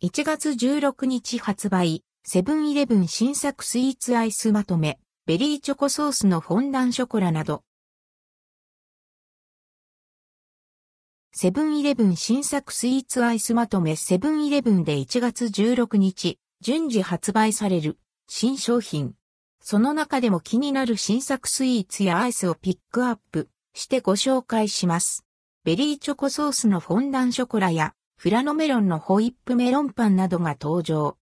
1月16日発売、セブンイレブン新作スイーツアイスまとめ、ベリーチョコソースのフォンダンショコラなど。セブンイレブン新作スイーツアイスまとめセブンイレブンで1月16日、順次発売される新商品。その中でも気になる新作スイーツやアイスをピックアップしてご紹介します。ベリーチョコソースのフォンダンショコラやフラノメロンのホイップメロンパンなどが登場。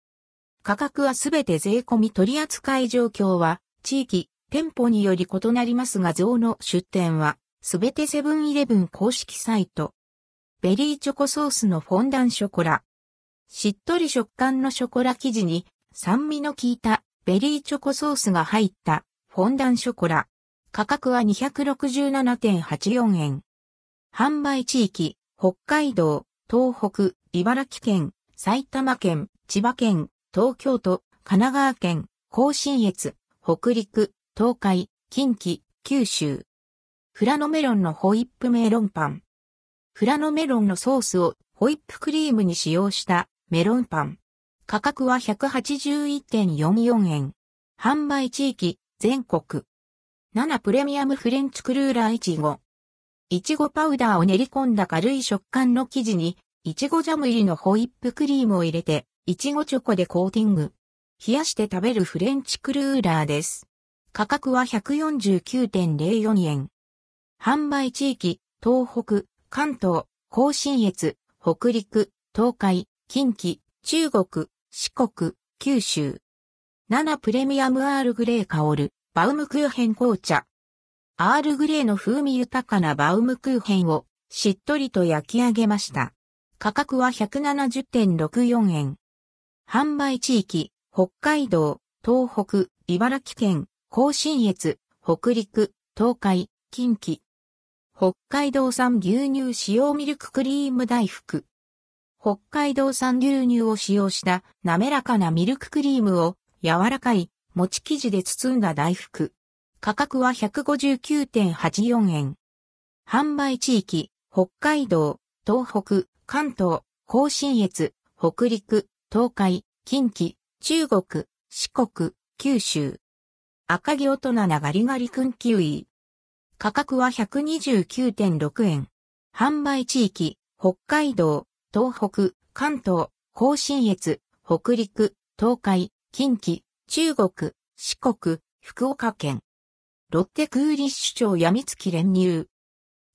価格はすべて税込み取扱い状況は地域、店舗により異なりますが像の出店はすべてセブンイレブン公式サイト。ベリーチョコソースのフォンダンショコラ。しっとり食感のショコラ生地に酸味の効いたベリーチョコソースが入ったフォンダンショコラ。価格は267.84円。販売地域、北海道、東北、茨城県、埼玉県、千葉県、東京都、神奈川県、甲信越、北陸、東海、近畿、九州。フラノメロンのホイップメロンパン。フラノメロンのソースをホイップクリームに使用したメロンパン。価格は181.44円。販売地域、全国。7プレミアムフレンチクルーラーいちご。いちごパウダーを練り込んだ軽い食感の生地に、いちごジャム入りのホイップクリームを入れて、いちごチョコでコーティング。冷やして食べるフレンチクルーラーです。価格は149.04円。販売地域、東北、関東、甲信越、北陸、東海、近畿、中国、四国、九州。7プレミアムアールグレー香る、バウムクーヘン紅茶。アールグレーの風味豊かなバウムクーヘンをしっとりと焼き上げました。価格は170.64円。販売地域、北海道、東北、茨城県、甲信越、北陸、東海、近畿。北海道産牛乳使用ミルククリーム大福。北海道産牛乳を使用した滑らかなミルククリームを柔らかい餅生地で包んだ大福。価格は159.84円。販売地域、北海道、東北、関東、甲信越、北陸、東海、近畿、中国、四国、九州。赤城大人なガリガリ君キウイ。価格は129.6円。販売地域、北海道、東北、関東、甲信越、北陸、東海、近畿、中国、四国、福岡県。ロッテクーリッシュ町やみつき練乳。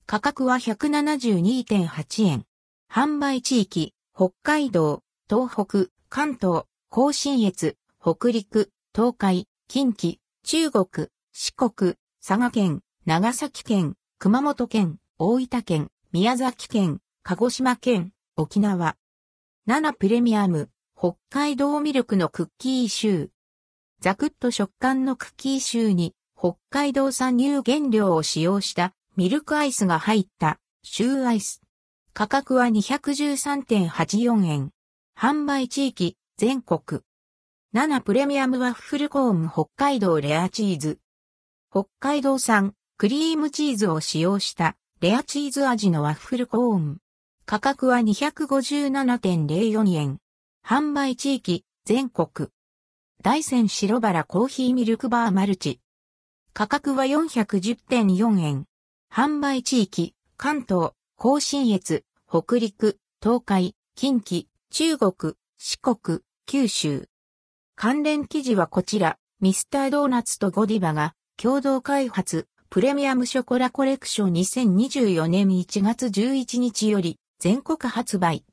価格は172.8円。販売地域、北海道、東北、関東、甲信越、北陸、東海、近畿、中国、四国、佐賀県、長崎県、熊本県、大分県、宮崎県、鹿児島県、沖縄。7プレミアム、北海道ミルクのクッキーシュー。ザクッと食感のクッキーシューに北海道産乳原料を使用したミルクアイスが入ったシューアイス。価格は213.84円。販売地域全国。7プレミアムワッフルコーン北海道レアチーズ。北海道産クリームチーズを使用したレアチーズ味のワッフルコーン。価格は257.04円。販売地域全国。大山白バラコーヒーミルクバーマルチ。価格は410.4円。販売地域、関東、甲信越、北陸、東海、近畿、中国、四国、九州。関連記事はこちら、ミスタードーナツとゴディバが共同開発、プレミアムショコラコレクション2024年1月11日より全国発売。